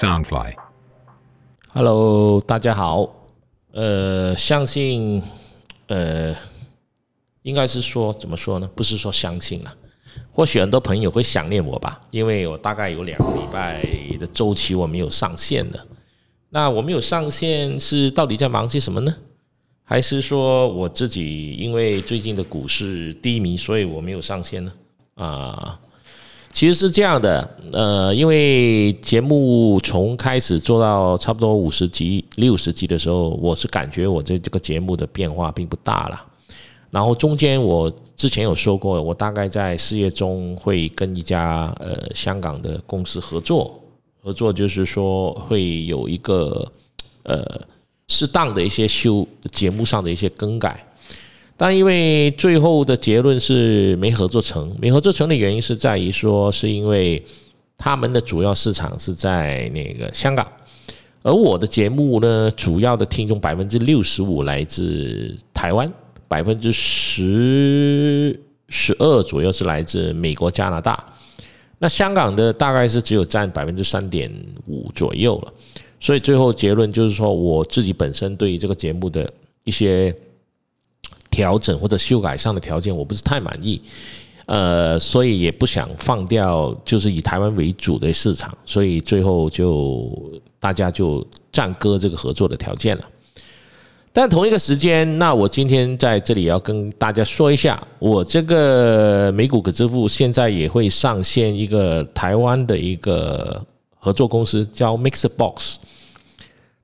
Soundfly，Hello，大家好。呃，相信，呃，应该是说怎么说呢？不是说相信了，或许很多朋友会想念我吧，因为我大概有两个礼拜的周期我没有上线了。那我没有上线是到底在忙些什么呢？还是说我自己因为最近的股市低迷，所以我没有上线呢？啊？其实是这样的，呃，因为节目从开始做到差不多五十集、六十集的时候，我是感觉我这这个节目的变化并不大了。然后中间我之前有说过，我大概在四月中会跟一家呃香港的公司合作，合作就是说会有一个呃适当的一些修节目上的一些更改。但因为最后的结论是没合作成，没合作成的原因是在于说，是因为他们的主要市场是在那个香港，而我的节目呢，主要的听众百分之六十五来自台湾，百分之十十二左右是来自美国、加拿大，那香港的大概是只有占百分之三点五左右了，所以最后结论就是说，我自己本身对于这个节目的一些。调整或者修改上的条件我不是太满意，呃，所以也不想放掉，就是以台湾为主的市场，所以最后就大家就暂搁这个合作的条件了。但同一个时间，那我今天在这里要跟大家说一下，我这个美股可支付现在也会上线一个台湾的一个合作公司，叫 Mixbox。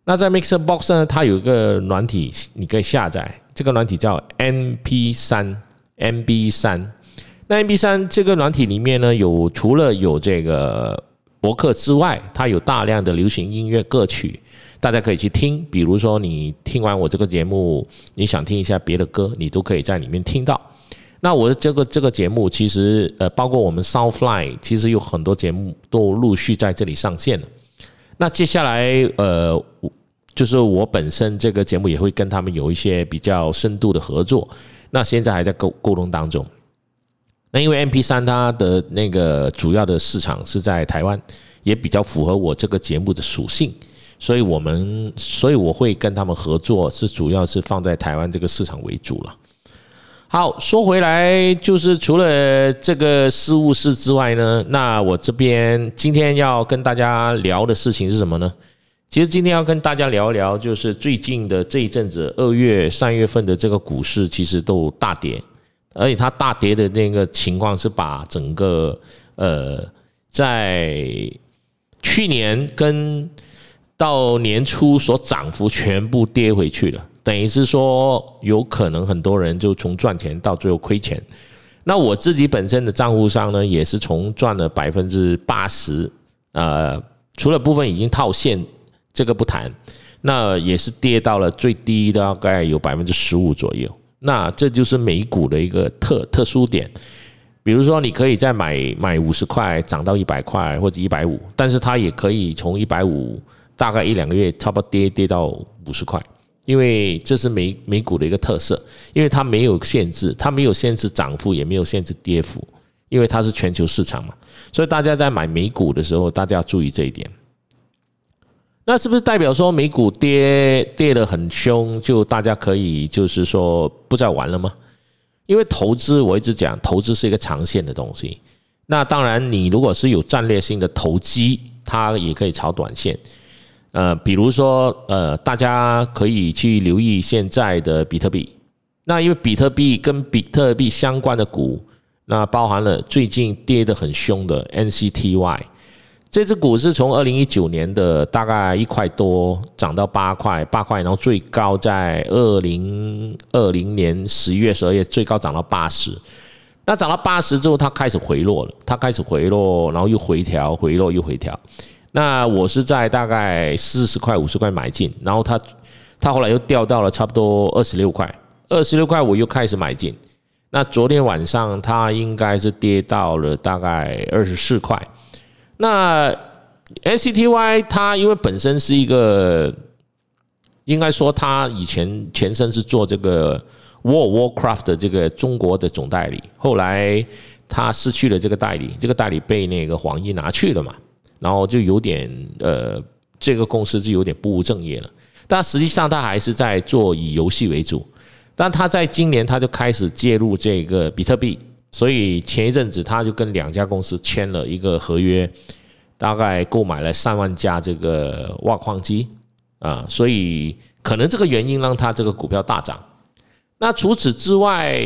那在 Mixbox 呢，它有一个软体，你可以下载。这个软体叫 MP 三 MB 三，那 MB 三这个软体里面呢，有除了有这个博客之外，它有大量的流行音乐歌曲，大家可以去听。比如说，你听完我这个节目，你想听一下别的歌，你都可以在里面听到。那我的这个这个节目，其实呃，包括我们 Soundfly，其实有很多节目都陆续在这里上线了。那接下来呃。就是我本身这个节目也会跟他们有一些比较深度的合作，那现在还在沟沟通当中。那因为 M P 三它的那个主要的市场是在台湾，也比较符合我这个节目的属性，所以我们所以我会跟他们合作，是主要是放在台湾这个市场为主了。好，说回来，就是除了这个事务室之外呢，那我这边今天要跟大家聊的事情是什么呢？其实今天要跟大家聊一聊，就是最近的这一阵子，二月、三月份的这个股市其实都大跌，而且它大跌的那个情况是把整个呃，在去年跟到年初所涨幅全部跌回去了，等于是说有可能很多人就从赚钱到最后亏钱。那我自己本身的账户上呢，也是从赚了百分之八十，呃，除了部分已经套现。这个不谈，那也是跌到了最低，大概有百分之十五左右。那这就是美股的一个特特殊点。比如说，你可以再买买五十块，涨到一百块或者一百五，但是它也可以从一百五大概一两个月，差不多跌跌到五十块。因为这是美美股的一个特色，因为它没有限制，它没有限制涨幅，也没有限制跌幅，因为它是全球市场嘛。所以大家在买美股的时候，大家要注意这一点。那是不是代表说美股跌跌得很凶，就大家可以就是说不再玩了吗？因为投资我一直讲，投资是一个长线的东西。那当然，你如果是有战略性的投机，它也可以炒短线。呃，比如说呃，大家可以去留意现在的比特币。那因为比特币跟比特币相关的股，那包含了最近跌得很凶的 NCTY。这只股是从二零一九年的大概一块多涨到八块，八块，然后最高在二零二零年十一月、十二月最高涨到八十。那涨到八十之后，它开始回落了，它开始回落，然后又回调，回落又回调。那我是在大概四十块、五十块买进，然后它它后来又掉到了差不多二十六块，二十六块我又开始买进。那昨天晚上它应该是跌到了大概二十四块。那 NCTY 它因为本身是一个，应该说它以前前身是做这个 War Warcraft 的这个中国的总代理，后来它失去了这个代理，这个代理被那个黄奕拿去了嘛。然后就有点呃，这个公司就有点不务正业了。但实际上，他还是在做以游戏为主。但他在今年他就开始介入这个比特币，所以前一阵子他就跟两家公司签了一个合约，大概购买了三万架这个挖矿机啊，所以可能这个原因让他这个股票大涨。那除此之外，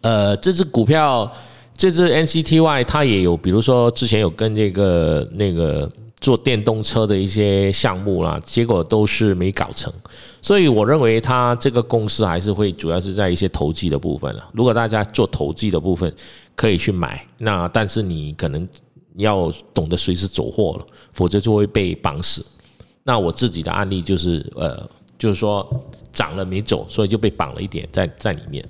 呃，这只股票，这只 NCTY 它也有，比如说之前有跟这个那个。做电动车的一些项目啦，结果都是没搞成，所以我认为它这个公司还是会主要是在一些投机的部分了。如果大家做投机的部分，可以去买，那但是你可能要懂得随时走货了，否则就会被绑死。那我自己的案例就是，呃，就是说涨了没走，所以就被绑了一点在在里面。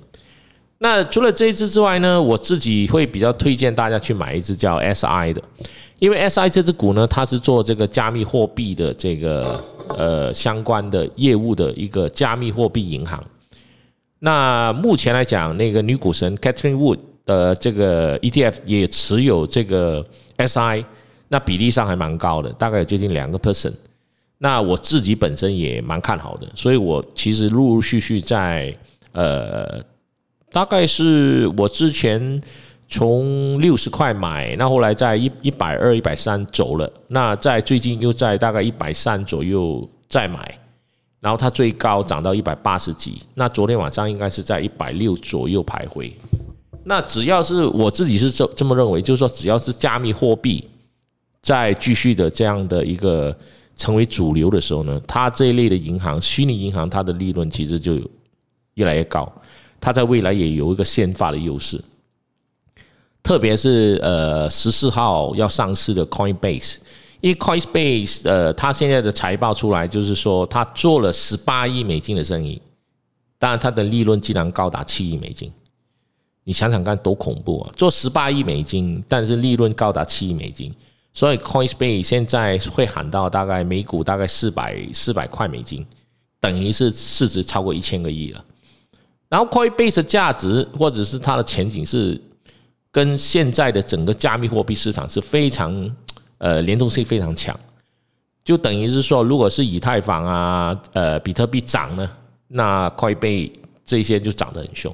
那除了这一只之外呢，我自己会比较推荐大家去买一只叫 SI 的。因为 S I 这只股呢，它是做这个加密货币的这个呃相关的业务的一个加密货币银行。那目前来讲，那个女股神 Catherine Wood 的这个 E T F 也持有这个 S I，那比例上还蛮高的，大概有接近两个 percent。那我自己本身也蛮看好的，所以我其实陆陆续续在呃，大概是我之前。从六十块买，那后来在一一百二、一百三走了，那在最近又在大概一百三左右再买，然后它最高涨到一百八十几，那昨天晚上应该是在一百六左右徘徊。那只要是我自己是这这么认为，就是说只要是加密货币在继续的这样的一个成为主流的时候呢，它这一类的银行、虚拟银行，它的利润其实就越来越高，它在未来也有一个先发的优势。特别是呃十四号要上市的 Coinbase，因为 Coinbase 呃，它现在的财报出来就是说，它做了十八亿美金的生意，当然它的利润竟然高达七亿美金，你想想看多恐怖啊！做十八亿美金，但是利润高达七亿美金，所以 Coinbase 现在会喊到大概每股大概四百四百块美金，等于是市值超过一千个亿了。然后 Coinbase 的价值或者是它的前景是。跟现在的整个加密货币市场是非常呃联动性非常强，就等于是说，如果是以太坊啊、呃比特币涨呢，那快被这些就涨得很凶。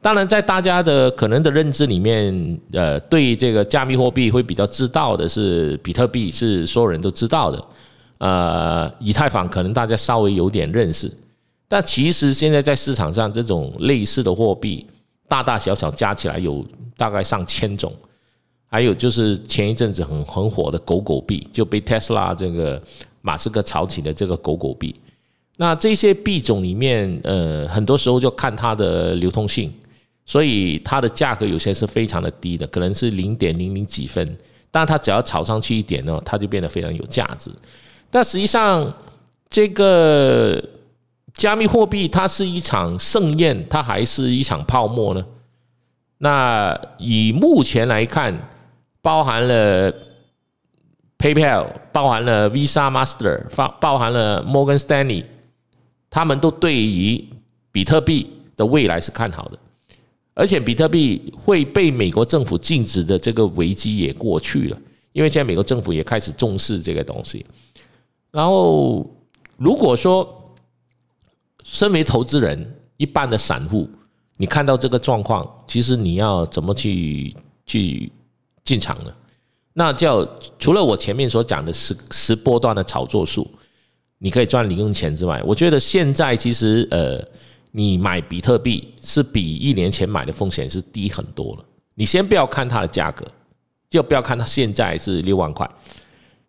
当然，在大家的可能的认知里面，呃，对这个加密货币会比较知道的是比特币是所有人都知道的，呃，以太坊可能大家稍微有点认识，但其实现在在市场上这种类似的货币。大大小小加起来有大概上千种，还有就是前一阵子很很火的狗狗币，就被特斯拉这个马斯克炒起的这个狗狗币。那这些币种里面，呃，很多时候就看它的流通性，所以它的价格有些是非常的低的，可能是零点零零几分，但它只要炒上去一点呢，它就变得非常有价值。但实际上，这个。加密货币它是一场盛宴，它还是一场泡沫呢？那以目前来看，包含了 PayPal，包含了 Visa、Master，包包含了 Morgan Stanley，他们都对于比特币的未来是看好的，而且比特币会被美国政府禁止的这个危机也过去了，因为现在美国政府也开始重视这个东西。然后如果说，身为投资人，一般的散户，你看到这个状况，其实你要怎么去去进场呢？那叫除了我前面所讲的十十波段的炒作术，你可以赚零用钱之外，我觉得现在其实呃，你买比特币是比一年前买的风险是低很多了。你先不要看它的价格，就不要看它现在是六万块。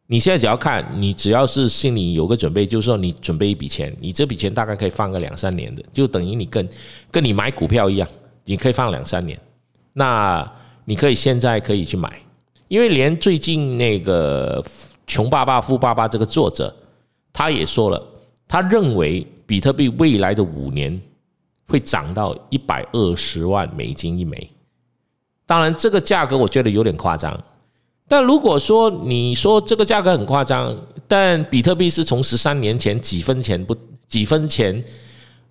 你现在只要看，你只要是心里有个准备，就是说你准备一笔钱，你这笔钱大概可以放个两三年的，就等于你跟跟你买股票一样，你可以放两三年。那你可以现在可以去买，因为连最近那个《穷爸爸富爸爸》这个作者他也说了，他认为比特币未来的五年会涨到一百二十万美金一枚。当然，这个价格我觉得有点夸张。但如果说你说这个价格很夸张，但比特币是从十三年前几分钱不几分钱，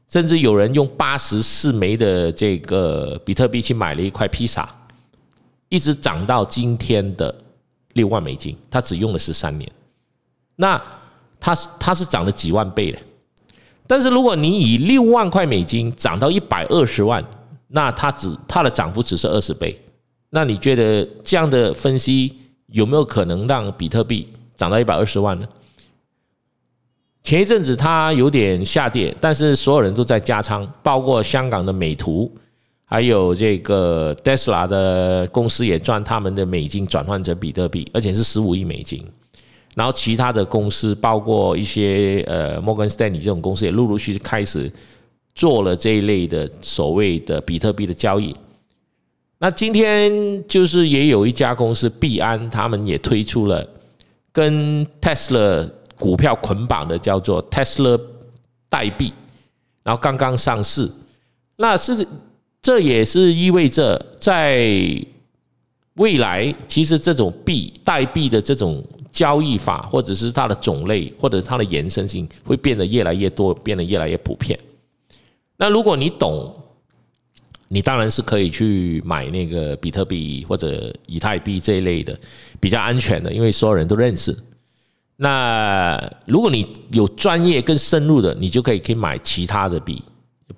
甚至有人用八十四枚的这个比特币去买了一块披萨，一直涨到今天的六万美金，他只用了十三年，那他他是涨了几万倍的。但是如果你以六万块美金涨到一百二十万，那它只它的涨幅只是二十倍。那你觉得这样的分析有没有可能让比特币涨到一百二十万呢？前一阵子它有点下跌，但是所有人都在加仓，包括香港的美图，还有这个 Tesla 的公司也赚他们的美金转换成比特币，而且是十五亿美金。然后其他的公司，包括一些呃摩根斯丹利这种公司，也陆陆续续开始做了这一类的所谓的比特币的交易。那今天就是也有一家公司币安，他们也推出了跟 Tesla 股票捆绑的叫做 Tesla 代币，然后刚刚上市。那是这也是意味着在未来，其实这种币代币的这种。交易法，或者是它的种类，或者它的延伸性，会变得越来越多，变得越来越普遍。那如果你懂，你当然是可以去买那个比特币或者以太币这一类的，比较安全的，因为所有人都认识。那如果你有专业更深入的，你就可以可以买其他的币。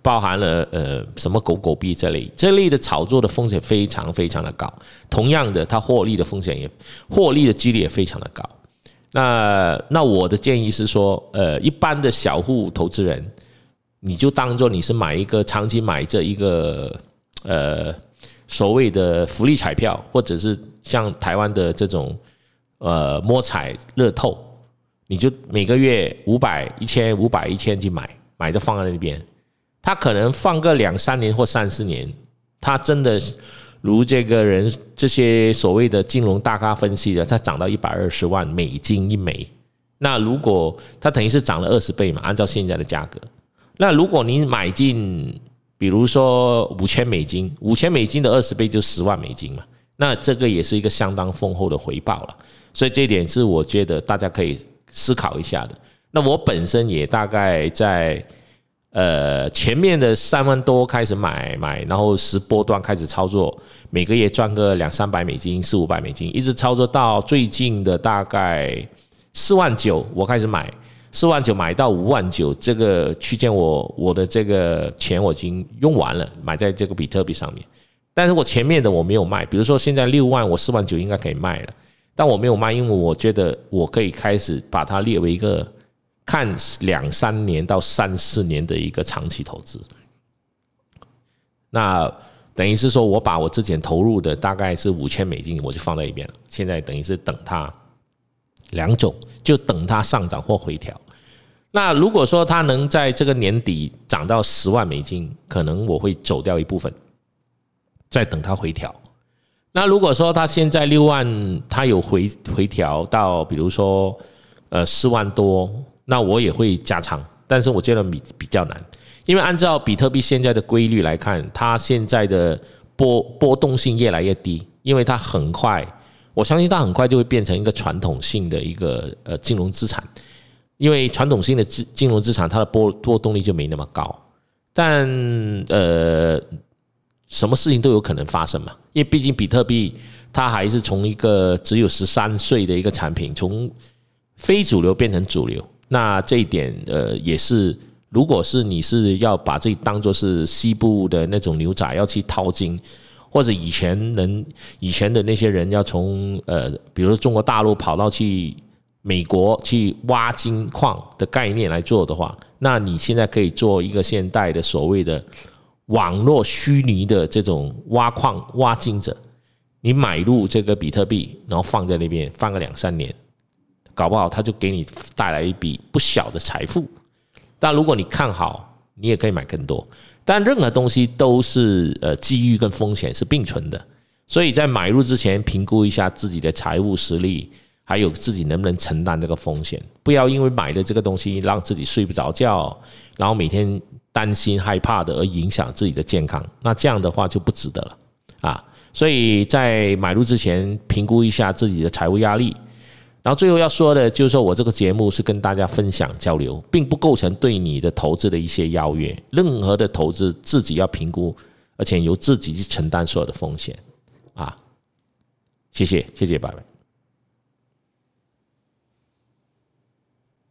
包含了呃什么狗狗币这类这类的炒作的风险非常非常的高，同样的，它获利的风险也获利的几率也非常的高。那那我的建议是说，呃，一般的小户投资人，你就当做你是买一个长期买这一个呃所谓的福利彩票，或者是像台湾的这种呃摸彩乐透，你就每个月五百一千五百一千去买，买就放在那边。他可能放个两三年或三四年，他真的如这个人这些所谓的金融大咖分析的，它涨到一百二十万美金一枚。那如果它等于是涨了二十倍嘛？按照现在的价格，那如果你买进，比如说五千美金，五千美金的二十倍就十万美金嘛。那这个也是一个相当丰厚的回报了。所以这一点是我觉得大家可以思考一下的。那我本身也大概在。呃，前面的三万多开始买买，然后十波段开始操作，每个月赚个两三百美金、四五百美金，一直操作到最近的大概四万九，我开始买四万九买到五万九这个区间，我我的这个钱我已经用完了，买在这个比特币上面。但是我前面的我没有卖，比如说现在六万，我四万九应该可以卖了，但我没有卖，因为我觉得我可以开始把它列为一个。看两三年到三四年的一个长期投资，那等于是说我把我之前投入的大概是五千美金，我就放在一边了。现在等于是等它两种，就等它上涨或回调。那如果说它能在这个年底涨到十万美金，可能我会走掉一部分，再等它回调。那如果说它现在六万，它有回回调到，比如说呃四万多。那我也会加仓，但是我觉得比比较难，因为按照比特币现在的规律来看，它现在的波波动性越来越低，因为它很快，我相信它很快就会变成一个传统性的一个呃金融资产，因为传统性的金金融资产它的波波动力就没那么高，但呃什么事情都有可能发生嘛，因为毕竟比特币它还是从一个只有十三岁的一个产品，从非主流变成主流。那这一点，呃，也是，如果是你是要把这当做是西部的那种牛仔要去淘金，或者以前人以前的那些人要从呃，比如说中国大陆跑到去美国去挖金矿的概念来做的话，那你现在可以做一个现代的所谓的网络虚拟的这种挖矿挖金者，你买入这个比特币，然后放在那边放个两三年。搞不好他就给你带来一笔不小的财富，但如果你看好，你也可以买更多。但任何东西都是呃机遇跟风险是并存的，所以在买入之前评估一下自己的财务实力，还有自己能不能承担这个风险。不要因为买的这个东西让自己睡不着觉，然后每天担心害怕的而影响自己的健康，那这样的话就不值得了啊！所以在买入之前评估一下自己的财务压力。然后最后要说的就是说，我这个节目是跟大家分享交流，并不构成对你的投资的一些邀约。任何的投资自己要评估，而且由自己去承担所有的风险。啊，谢谢，谢谢，拜拜。